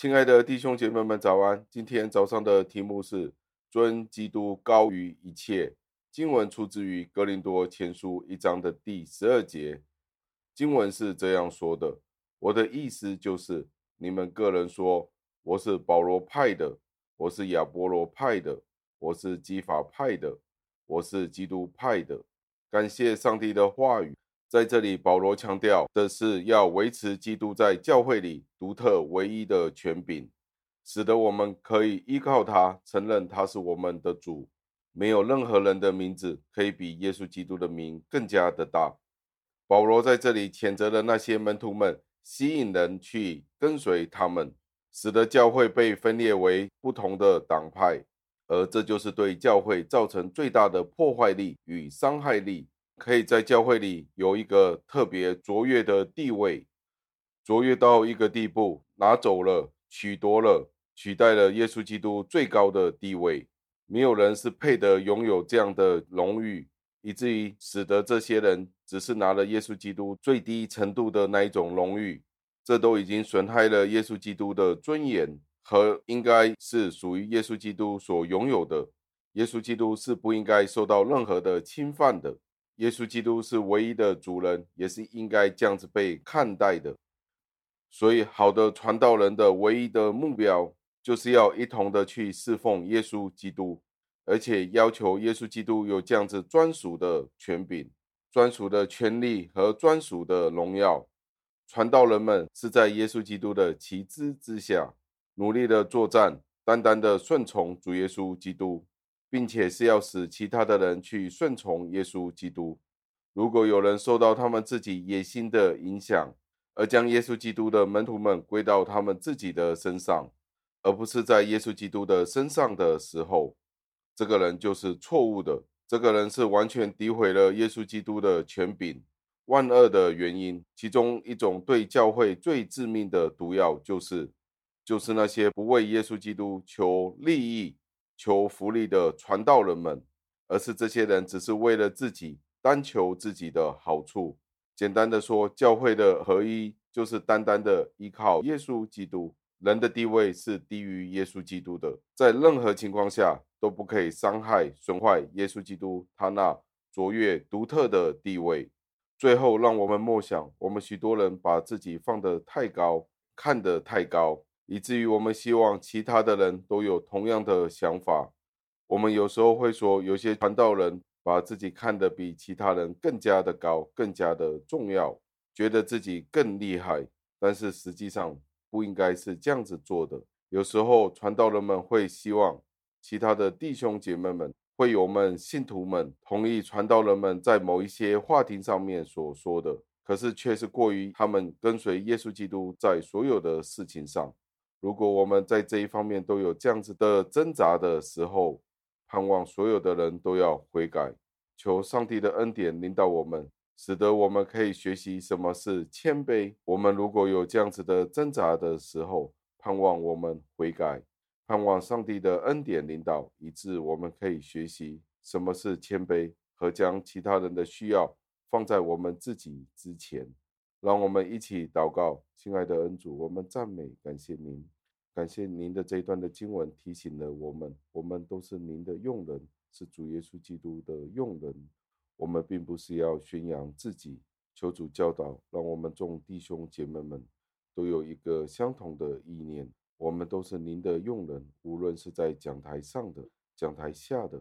亲爱的弟兄姐妹们，早安！今天早上的题目是“尊基督高于一切”。经文出自于哥林多前书一章的第十二节。经文是这样说的：“我的意思就是，你们个人说我是保罗派的，我是亚波罗派的，我是基法派的，我是基督派的。”感谢上帝的话语。在这里，保罗强调的是要维持基督在教会里独特唯一的权柄，使得我们可以依靠他，承认他是我们的主。没有任何人的名字可以比耶稣基督的名更加的大。保罗在这里谴责了那些门徒们，吸引人去跟随他们，使得教会被分裂为不同的党派，而这就是对教会造成最大的破坏力与伤害力。可以在教会里有一个特别卓越的地位，卓越到一个地步，拿走了、取夺了、取代了耶稣基督最高的地位。没有人是配得拥有这样的荣誉，以至于使得这些人只是拿了耶稣基督最低程度的那一种荣誉，这都已经损害了耶稣基督的尊严和应该是属于耶稣基督所拥有的。耶稣基督是不应该受到任何的侵犯的。耶稣基督是唯一的主人，也是应该这样子被看待的。所以，好的传道人的唯一的目标，就是要一同的去侍奉耶稣基督，而且要求耶稣基督有这样子专属的权柄、专属的权利和专属的荣耀。传道人们是在耶稣基督的旗帜之下，努力的作战，单单的顺从主耶稣基督。并且是要使其他的人去顺从耶稣基督。如果有人受到他们自己野心的影响，而将耶稣基督的门徒们归到他们自己的身上，而不是在耶稣基督的身上的时候，这个人就是错误的。这个人是完全诋毁了耶稣基督的权柄。万恶的原因，其中一种对教会最致命的毒药，就是就是那些不为耶稣基督求利益。求福利的传道人们，而是这些人只是为了自己，单求自己的好处。简单的说，教会的合一就是单单的依靠耶稣基督。人的地位是低于耶稣基督的，在任何情况下都不可以伤害、损坏耶稣基督他那卓越独特的地位。最后，让我们默想，我们许多人把自己放得太高，看得太高。以至于我们希望其他的人都有同样的想法。我们有时候会说，有些传道人把自己看得比其他人更加的高，更加的重要，觉得自己更厉害。但是实际上不应该是这样子做的。有时候传道人们会希望其他的弟兄姐妹们、会友们、信徒们同意传道人们在某一些话题上面所说的，可是却是过于他们跟随耶稣基督在所有的事情上。如果我们在这一方面都有这样子的挣扎的时候，盼望所有的人都要悔改，求上帝的恩典领导我们，使得我们可以学习什么是谦卑。我们如果有这样子的挣扎的时候，盼望我们悔改，盼望上帝的恩典领导，以致我们可以学习什么是谦卑和将其他人的需要放在我们自己之前。让我们一起祷告，亲爱的恩主，我们赞美感谢您，感谢您的这一段的经文提醒了我们，我们都是您的用人，是主耶稣基督的用人。我们并不是要宣扬自己，求主教导，让我们众弟兄姐妹们都有一个相同的意念，我们都是您的用人，无论是在讲台上的、讲台下的、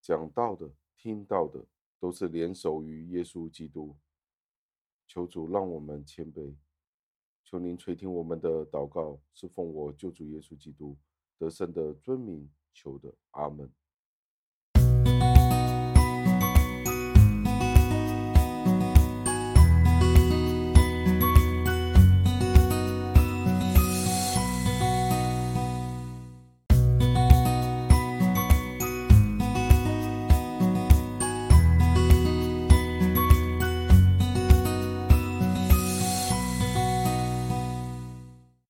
讲到的、听到的，都是联手于耶稣基督。求主让我们谦卑，求您垂听我们的祷告，是奉我救主耶稣基督得胜的尊名求的，阿门。